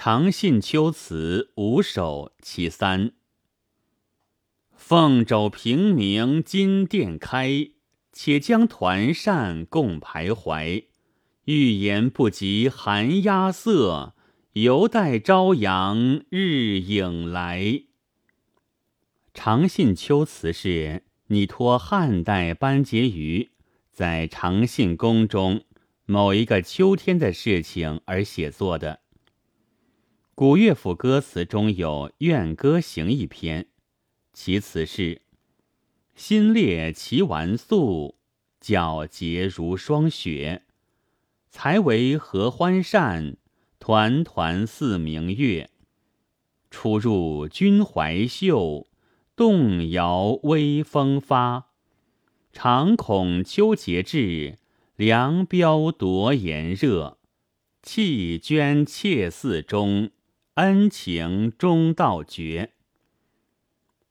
长信秋词五首其三。凤肘平明金殿开，且将团扇共徘徊。欲言不及寒鸦色，犹待朝阳日影来。长信秋词是拟托汉代班婕妤在长信宫中某一个秋天的事情而写作的。古乐府歌词中有《怨歌行》一篇，其词是：“新列齐完素，皎洁如霜雪。才为合欢扇，团团似明月。出入君怀袖，动摇微风发。常恐秋节至，凉飙夺炎热。弃捐妾寺中。”恩情终道绝。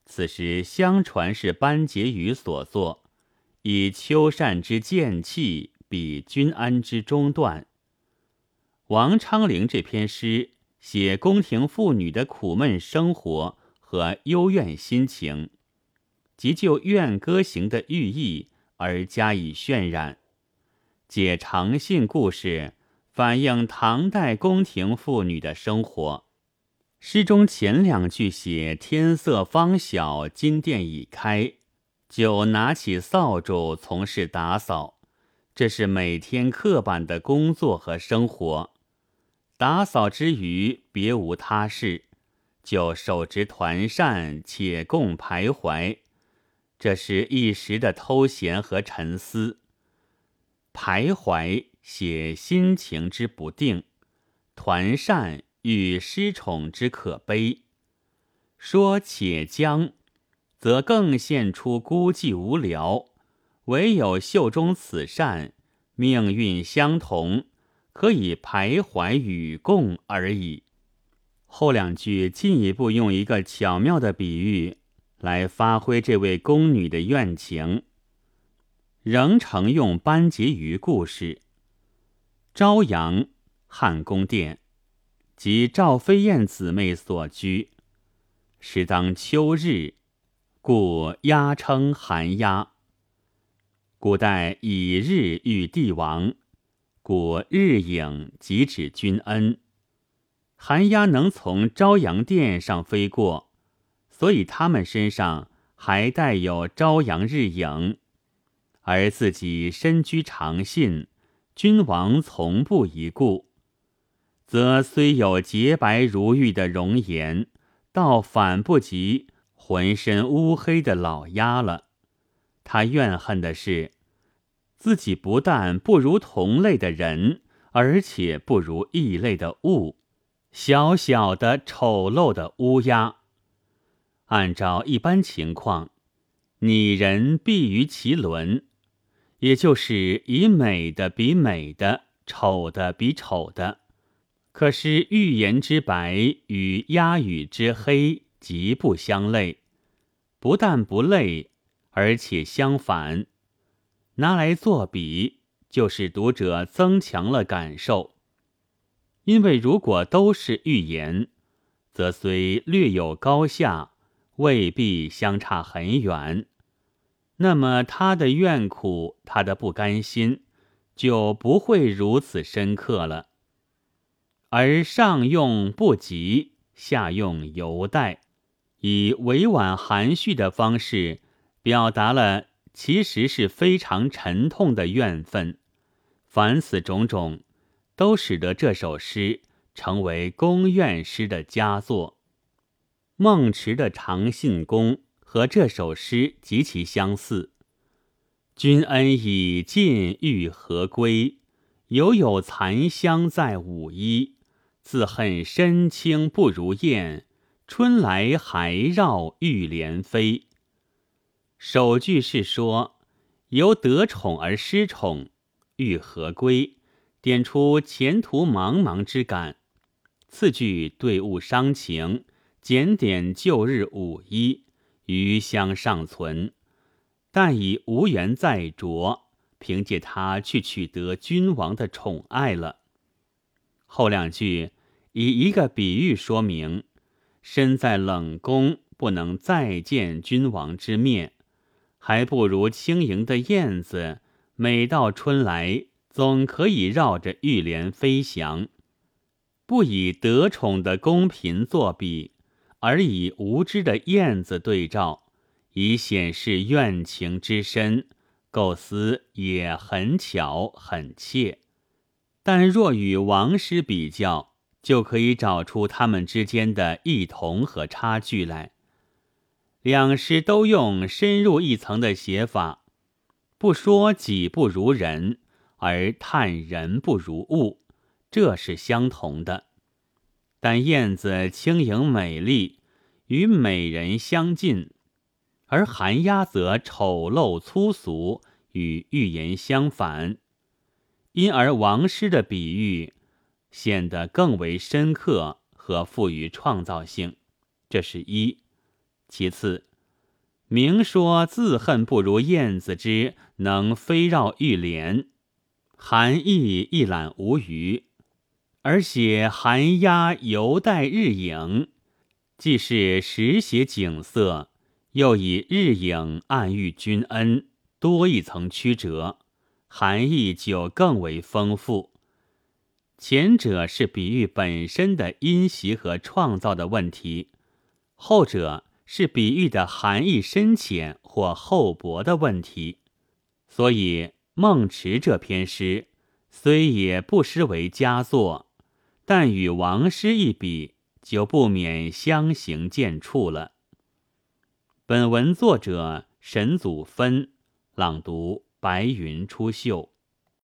此诗相传是班婕妤所作，以秋扇之剑气比君安之中断。王昌龄这篇诗写宫廷妇女的苦闷生活和幽怨心情，即就《怨歌行》的寓意而加以渲染，借长信故事反映唐代宫廷妇女的生活。诗中前两句写天色方晓，金殿已开，就拿起扫帚从事打扫，这是每天刻板的工作和生活。打扫之余别无他事，就手执团扇且共徘徊，这是一时的偷闲和沉思。徘徊写心情之不定，团扇。与失宠之可悲，说且将，则更现出孤寂无聊。唯有袖中此扇，命运相同，可以徘徊与共而已。后两句进一步用一个巧妙的比喻来发挥这位宫女的怨情，仍承用班婕妤故事。朝阳，汉宫殿。即赵飞燕姊妹所居，时当秋日，故鸦称寒鸦。古代以日喻帝王，故日影即指君恩。寒鸦能从朝阳殿上飞过，所以它们身上还带有朝阳日影，而自己身居长信，君王从不一顾。则虽有洁白如玉的容颜，倒反不及浑身乌黑的老鸦了。他怨恨的是，自己不但不如同类的人，而且不如异类的物，小小的丑陋的乌鸦。按照一般情况，拟人必于其伦，也就是以美的比美的，丑的比丑的。可是预言之白与鸦羽之黑极不相类，不但不类，而且相反。拿来作比，就使读者增强了感受。因为如果都是预言，则虽略有高下，未必相差很远。那么他的怨苦，他的不甘心，就不会如此深刻了。而上用不及，下用犹待，以委婉含蓄的方式表达了其实是非常沉痛的怨愤。凡此种种，都使得这首诗成为宫怨诗的佳作。孟池的《长信宫》和这首诗极其相似。君恩已尽欲何归？犹有残香在舞衣。自恨身轻不如燕，春来还绕玉莲飞。首句是说由得宠而失宠，欲何归，点出前途茫茫之感。次句对物伤情，检点旧日舞衣，余香尚存，但已无缘再着，凭借他去取得君王的宠爱了。后两句。以一个比喻说明：身在冷宫，不能再见君王之面，还不如轻盈的燕子，每到春来，总可以绕着玉帘飞翔。不以得宠的宫嫔作比，而以无知的燕子对照，以显示怨情之深。构思也很巧很切，但若与王师比较，就可以找出他们之间的异同和差距来。两诗都用深入一层的写法，不说己不如人，而叹人不如物，这是相同的。但燕子轻盈美丽，与美人相近；而寒鸦则丑陋粗俗，与寓言相反。因而王师的比喻显得更为深刻和富于创造性，这是一。其次，明说自恨不如燕子之能飞绕玉帘，含义一览无余。而写寒鸦犹带日影，既是实写景色，又以日影暗喻君恩，多一层曲折，含义就更为丰富。前者是比喻本身的因袭和创造的问题，后者是比喻的含义深浅或厚薄的问题。所以孟池这篇诗虽也不失为佳作。但与王师一比，就不免相形见绌了。本文作者沈祖芬，朗读：白云出岫。